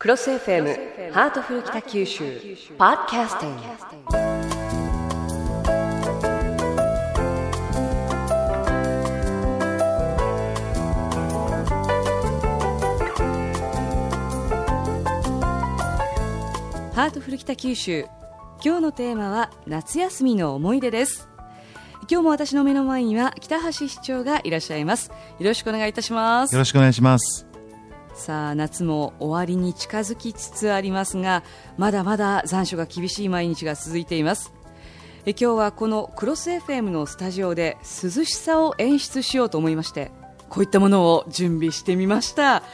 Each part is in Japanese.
クロス FM ハートフル北九州ポッドキャスティング。ハートフル北九州今日のテーマは夏休みの思い出です。今日も私の目の前には北橋市長がいらっしゃいます。よろしくお願いいたします。よろしくお願いしますさあ夏も終わりに近づきつつありますがまだまだ残暑が厳しい毎日が続いています。え今日はこのクロス FM のスタジオで涼しさを演出しようと思いましてこういったものを準備してみました。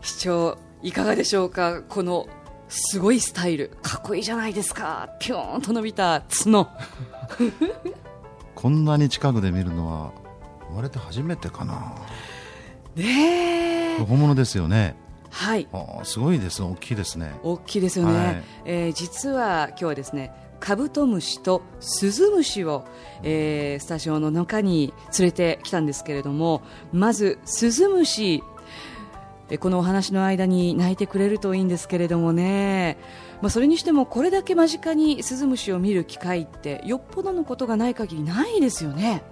市長いかがでしょうか？このすごいスタイルかっこいいじゃないですか。ぴょーんと伸びた角。こんなに近くで見るのは生まれて初めてかな。ねえ本物ですよね。はい。すごいです大きいですね。大きいですよね、はい。えー実は今日はですねカブトムシとスズムシを、えースタジオの中に連れてきたんですけれどもまずスズムシえーこのお話の間に泣いてくれるといいんですけれどもね、まあ、それにしてもこれだけ間近にスズムシを見る機会ってよっぽどのことがない限りないですよね。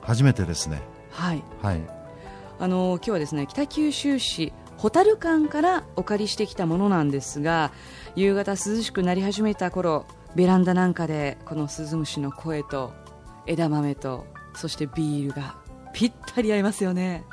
初めてですね。はい。はいあの今日はですね北九州市蛍館からお借りしてきたものなんですが夕方涼しくなり始めた頃ベランダなんかでこのスズムシの声と枝豆とそしてビールがぴったり合いますよね。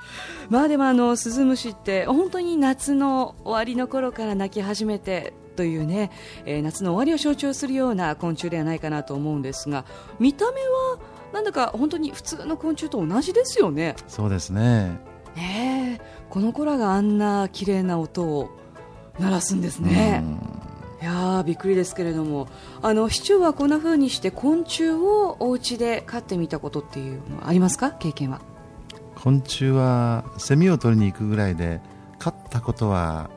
まあでもあのスズムシって本当に夏の終わりの頃から鳴き始めてというね、えー夏の終わりを象徴するような昆虫ではないかなと思うんですが見た目はなんだか本当に普通の昆虫と同じですよね。そうですね。ねえ。この子らがあんな綺麗な音を鳴らすんですね。いやーびっくりですけれども。あの市長はこんな風にして昆虫をお家で飼ってみたことっていうのはありますか？経験は。昆虫はセミを取りに行くぐらいで飼ったことは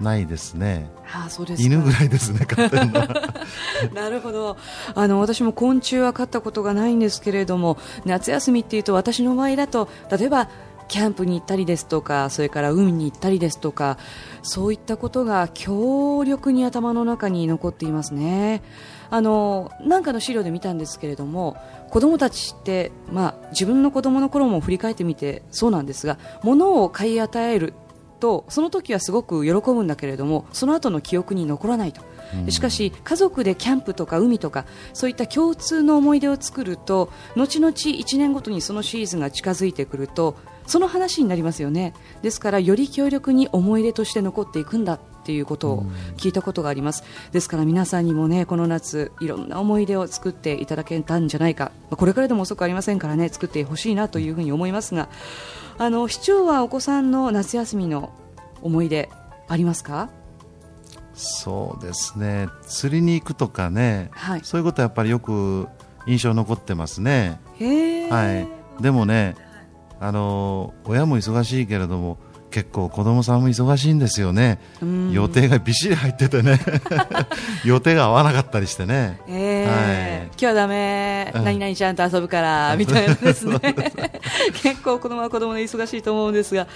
ないですね。ああそうですか。犬ぐらいですね飼ってるのは。なるほど。あの私も昆虫は飼ったことがないんですけれども夏休みっていうと私の場合だと例えばキャンプに行ったりですとかそれから海に行ったりですとかそういったことが強力に頭の中に残っていますね。あのなんかの資料で見たんですけれども子供たちって、まあ、自分の子供の頃も振り返ってみてそうなんですが物を買い与えるとその時はすごく喜ぶんだけれどもその後の記憶に残らないと。しかし家族でキャンプとか海とかそういった共通の思い出を作ると後々1年ごとにそのシーズンが近づいてくるとその話になりますよね。ですからより強力に思い出として残っていくんだっていうことを聞いたことがあります。ですから皆さんにもねこの夏いろんな思い出を作っていただけたんじゃないか。まあこれからでも遅くありませんからね作ってほしいなというふうに思いますがあの市長はお子さんの夏休みの思い出ありますか？そうですね。釣りに行くとかね、はい。そういうことはやっぱりよく印象残ってますね。はい。でもねあの親も忙しいけれども結構子供さんも忙しいんですよね。うん。予定がびっしり入っててね。予定が合わなかったりしてね。えーはい。今日はダメ、うん。何々ちゃんと遊ぶからみたいなですね。結構子供は子供で忙しいと思うんですが、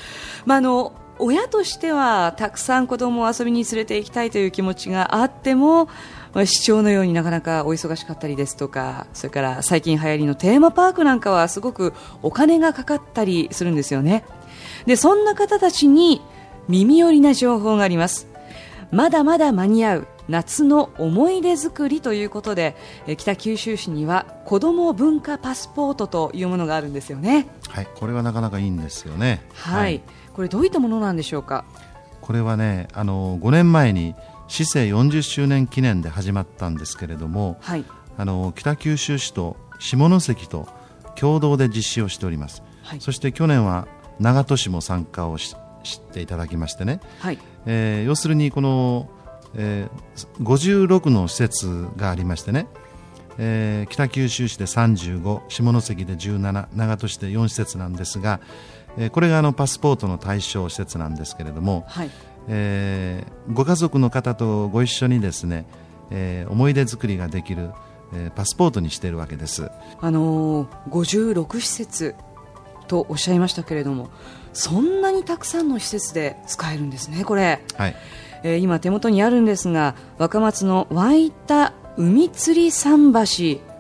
まあ、あの親としてはたくさん子供を遊びに連れて行きたいという気持ちがあってもまあ市長のようになかなかお忙しかったりですとかそれから最近流行りのテーマパークなんかはすごくお金がかかったりするんですよね。でそんな方たちに耳寄りな情報があります。まだまだ間に合う。夏の思い出作りということでえー北九州市には子ども文化パスポートというものがあるんですよね。はいこれはなかなかいいんですよね。はい、これどういったものなんでしょうか？これはねあの5年前に市政40周年記念で始まったんですけれどもはい。あの北九州市と下関と共同で実施をしております、はい。そして去年は長門市も参加をししていただきましてね、はい。えー要するにこの、えー56の施設がありましてね、えー北九州市で35下関で17長門市で4施設なんですが、えーこれがあのパスポートの対象施設なんですけれども、はい。えーご家族の方とご一緒にですね、えー思い出作りができる、えーパスポートにしているわけです。あのー56施設とおっしゃいましたけれどもそんなにたくさんの施設で使えるんですねこれ、はいえー今手元にあるんですが若松の湧いた海釣り桟橋。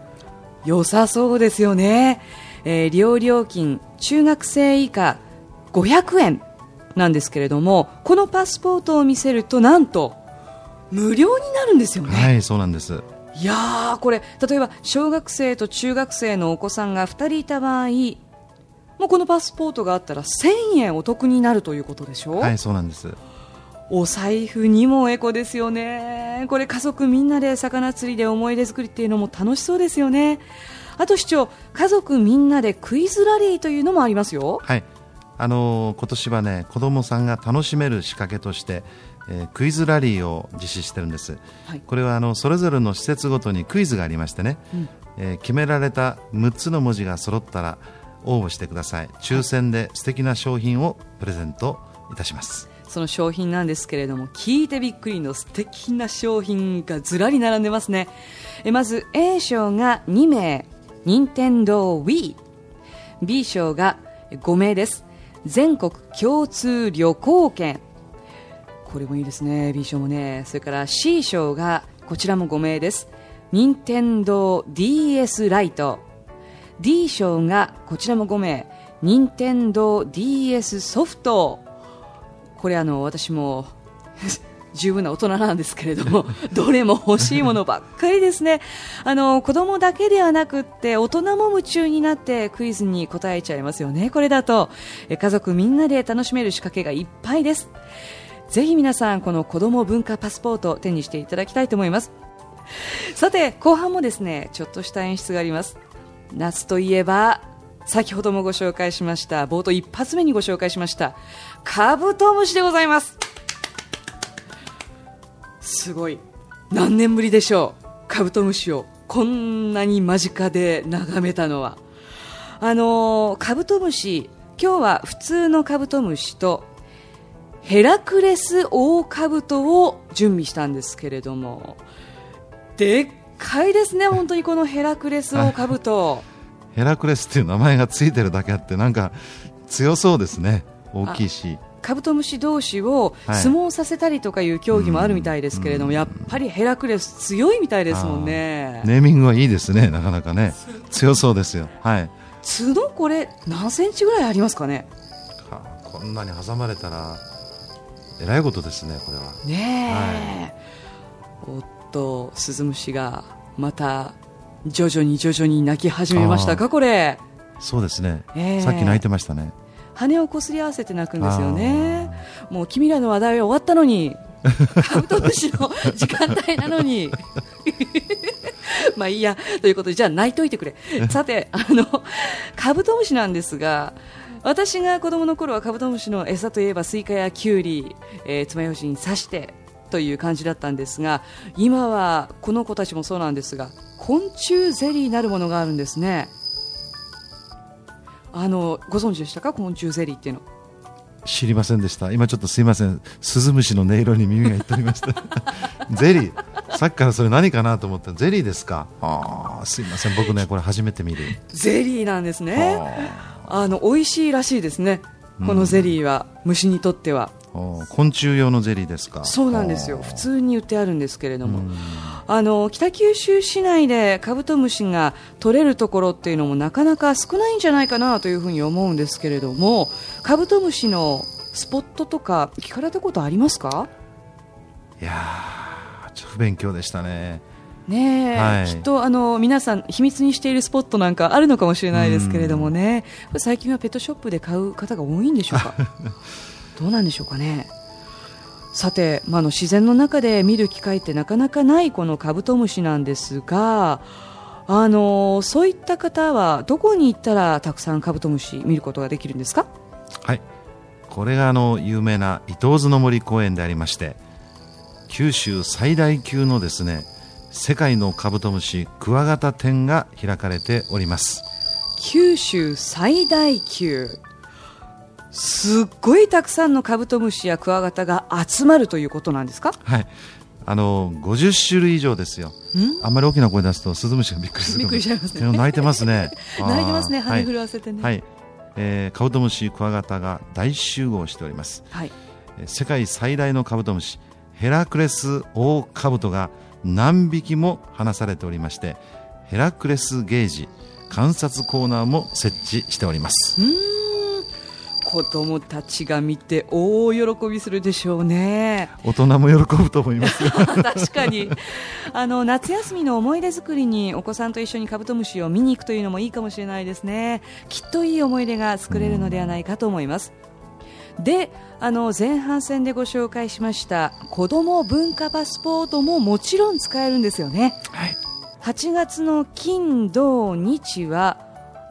良さそうですよね、えー利用料金中学生以下500円なんですけれどもこのパスポートを見せるとなんと無料になるんですよね、はいそうなんです。いやーこれ例えば小学生と中学生のお子さんが2人いた場合もうこのパスポートがあったら1000円お得になるということでしょ、はいそうなんですお財布にもエコですよね。これ家族みんなで魚釣りで思い出作りっていうのも楽しそうですよね。あと市長家族みんなでクイズラリーというのもありますよ。はい。あのー今年はね子どもさんが楽しめる仕掛けとして、えークイズラリーを実施してるんです、はい。これはあのそれぞれの施設ごとにクイズがありましてね、えー決められた6つの文字が揃ったら応募してください。抽選で素敵な商品をプレゼントいたしますその商品なんですけれども聞いてびっくりの素敵な商品がずらり並んでますね。えまず A 賞が2名。任天堂 Wii B 賞が5名です。全国共通旅行券。これもいいですね。B 賞もね。それから C 賞がこちらも5名です。任天堂 DS ライト D 賞がこちらも5名。任天堂 DS ソフトこれあの私も 十分な大人なんですけれども どれも欲しいものばっかりですね。あの子供だけではなくって大人も夢中になってクイズに答えちゃいますよね。これだとえ家族みんなで楽しめる仕掛けがいっぱいです。ぜひ皆さんこの子供文化パスポートを手にしていただきたいと思います。さて後半もですねちょっとした演出があります。夏といえば先ほどもご紹介しました冒頭一発目にご紹介しましたカブトムシでございます。すごい。何年ぶりでしょう。カブトムシをこんなに間近で眺めたのは。あのーカブトムシ今日は普通のカブトムシとヘラクレスオオカブトを準備したんですけれども。でっかいですね本当にこのヘラクレスオオカブト。ヘラクレスっていう名前がついてるだけあってなんか強そうですね。大きいし。カブトムシ同士をはい。相撲させたりとかいう競技もあるみたいですけれども、うん。やっぱりヘラクレス強いみたいですもんね。ネーミングはいいですねなかなかね。強そうですよ。はい。角これ何センチぐらいありますかね？かこんなに挟まれたらえらいことですねこれは。ねえ、おっとスズムシがまた徐々に徐々に鳴き始めましたかこれ。そうですね、ええ。さっき泣いてましたね羽をこすり合わせて鳴くんですよね。もう君らの話題は終わったのに。カブトムシの時間帯なのに。まあいいや。ということでじゃあ泣いといてくれ。さてあのカブトムシなんですが私が子供の頃はカブトムシの餌といえばスイカやキュウリ、えー、爪楊枝に刺してという感じだったんですが今はこの子たちもそうなんですが昆虫ゼリーなるものがあるんですねあのご存知でしたか？昆虫ゼリーっていうの。知りませんでした。今ちょっとすいません。スズムシの音色に耳がいっておりました ゼリー。さっきからそれ何かなと思った。らゼリーですか？あーすいません。僕ねこれ初めて見る。ゼリーなんですね。あの美味しいらしいですね。このゼリーは。虫にとっては。昆虫用のゼリーですか？そうなんですよ。普通に売ってあるんですけれどもあの北九州市内でカブトムシが取れるところっていうのもなかなか少ないんじゃないかなというふうに思うんですけれどもカブトムシのスポットとか聞かれたことありますか？いやーちょっと不勉強でしたね。ねえ、はい。きっとあの皆さん秘密にしているスポットなんかあるのかもしれないですけれどもね。最近はペットショップで買う方が多いんでしょうか？どうなんでしょうかね？さて、まあ、あの自然の中で見る機会ってなかなかないこのカブトムシなんですがあのそういった方はどこに行ったらたくさんカブトムシ見ることができるんですか？はい。これがあの有名な伊東津の森公園でありまして九州最大級のですね世界のカブトムシクワガタ展が開かれております。九州最大級すっごいたくさんのカブトムシやクワガタが集まるということなんですか？はい。あの50種類以上ですよ。あんまり大きな声出すとスズムシがびっくりするびっくりしちゃいますね。泣いてますね。泣いてますね羽震わせてね、はい、はいえーカブトムシクワガタが大集合しております。はい。えー世界最大のカブトムシヘラクレスオオカブトが何匹も放されておりましてヘラクレスゲージ観察コーナーも設置しております。うーん子供たちが見て大喜びするでしょうね。大人も喜ぶと思いますよ。確かに。あの夏休みの思い出作りにお子さんと一緒にカブトムシを見に行くというのもいいかもしれないですね。きっといい思い出が作れるのではないかと思います。であの前半戦でご紹介しました子ども文化パスポートももちろん使えるんですよね。はい。8月の金土日は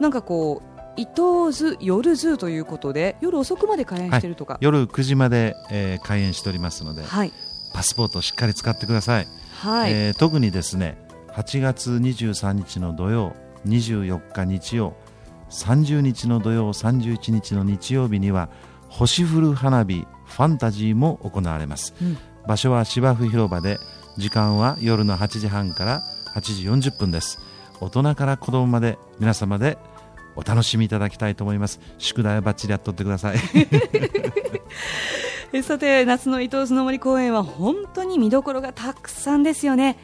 なんかこう伊東図夜図ということで夜遅くまで開園してるとか。夜9時まで、えー開園しておりますのではい。パスポートをしっかり使ってください、はい、えー特にですね8月23日の土曜24日日曜30日の土曜31日の日曜日には星降る花火ファンタジーも行われます、うん。場所は芝生広場で時間は夜の8時半から8時40分です。大人から子供まで皆様でお楽しみいただきたいと思います。宿題はバッチリやっとってください。さて夏の伊東津の森公園は本当に見どころがたくさんですよね。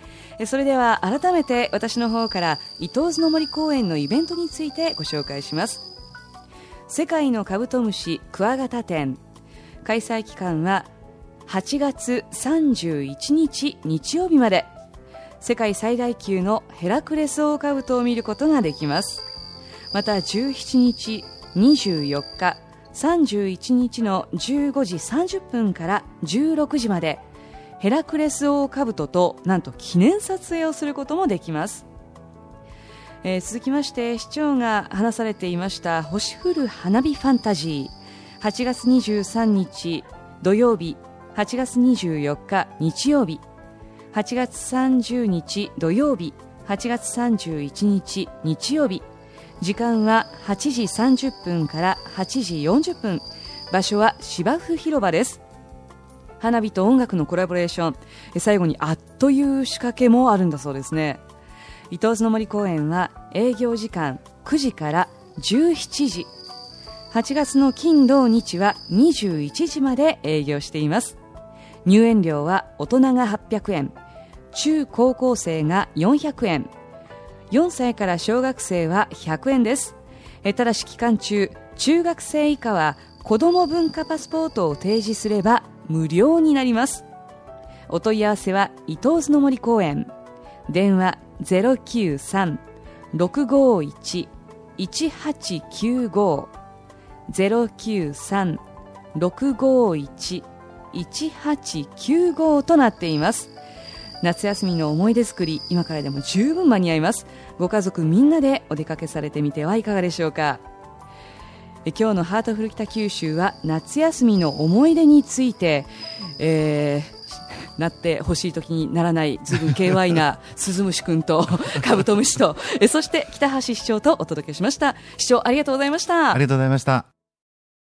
それでは改めて私の方から伊東津の森公園のイベントについてご紹介します。世界のカブトムシクワガタ展。開催期間は8月31日日曜日まで。世界最大級のヘラクレスオオカブトを見ることができます。また17日24日31日の15時30分から16時までヘラクレスオオカブトとなんと記念撮影をすることもできます、えー続きまして市長が話されていました星降る花火ファンタジー。8月23日土曜日。8月24日日曜日。8月30日土曜日。8月31日日曜日。時間は8時30分から8時40分。場所は芝生広場です。花火と音楽のコラボレーション。最後にあっという仕掛けもあるんだそうですね。伊東津の森公園は営業時間9時から17時。8月の金土日は21時まで営業しています。入園料は大人が800円。中高校生が400円。4歳から小学生は100円です。ただし期間中中学生以下は子ども文化パスポートを提示すれば無料になります。お問い合わせは伊東津の森公園。電話093-651-1895 093-651-1895となっています。夏休みの思い出作り今からでも十分間に合います。ご家族みんなでお出かけされてみてはいかがでしょうか。え今日のハートフル北九州は夏休みの思い出について、えーなってほしい時にならないずいぶん KY な 鈴虫くんとカブトムシとえそして北橋市長とお届けしました。市長ありがとうございました。ありがとうございました